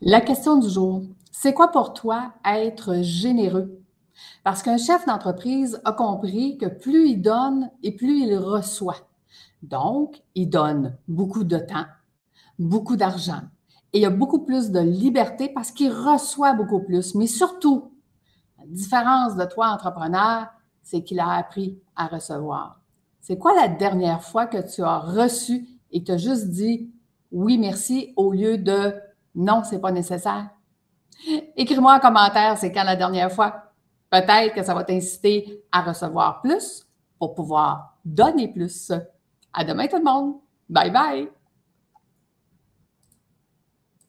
La question du jour, c'est quoi pour toi être généreux? Parce qu'un chef d'entreprise a compris que plus il donne et plus il reçoit. Donc, il donne beaucoup de temps, beaucoup d'argent et il a beaucoup plus de liberté parce qu'il reçoit beaucoup plus. Mais surtout, la différence de toi, entrepreneur, c'est qu'il a appris à recevoir. C'est quoi la dernière fois que tu as reçu et que tu as juste dit oui, merci au lieu de non, c'est pas nécessaire. Écris-moi en commentaire, c'est quand la dernière fois? Peut-être que ça va t'inciter à recevoir plus pour pouvoir donner plus. À demain tout le monde. Bye bye.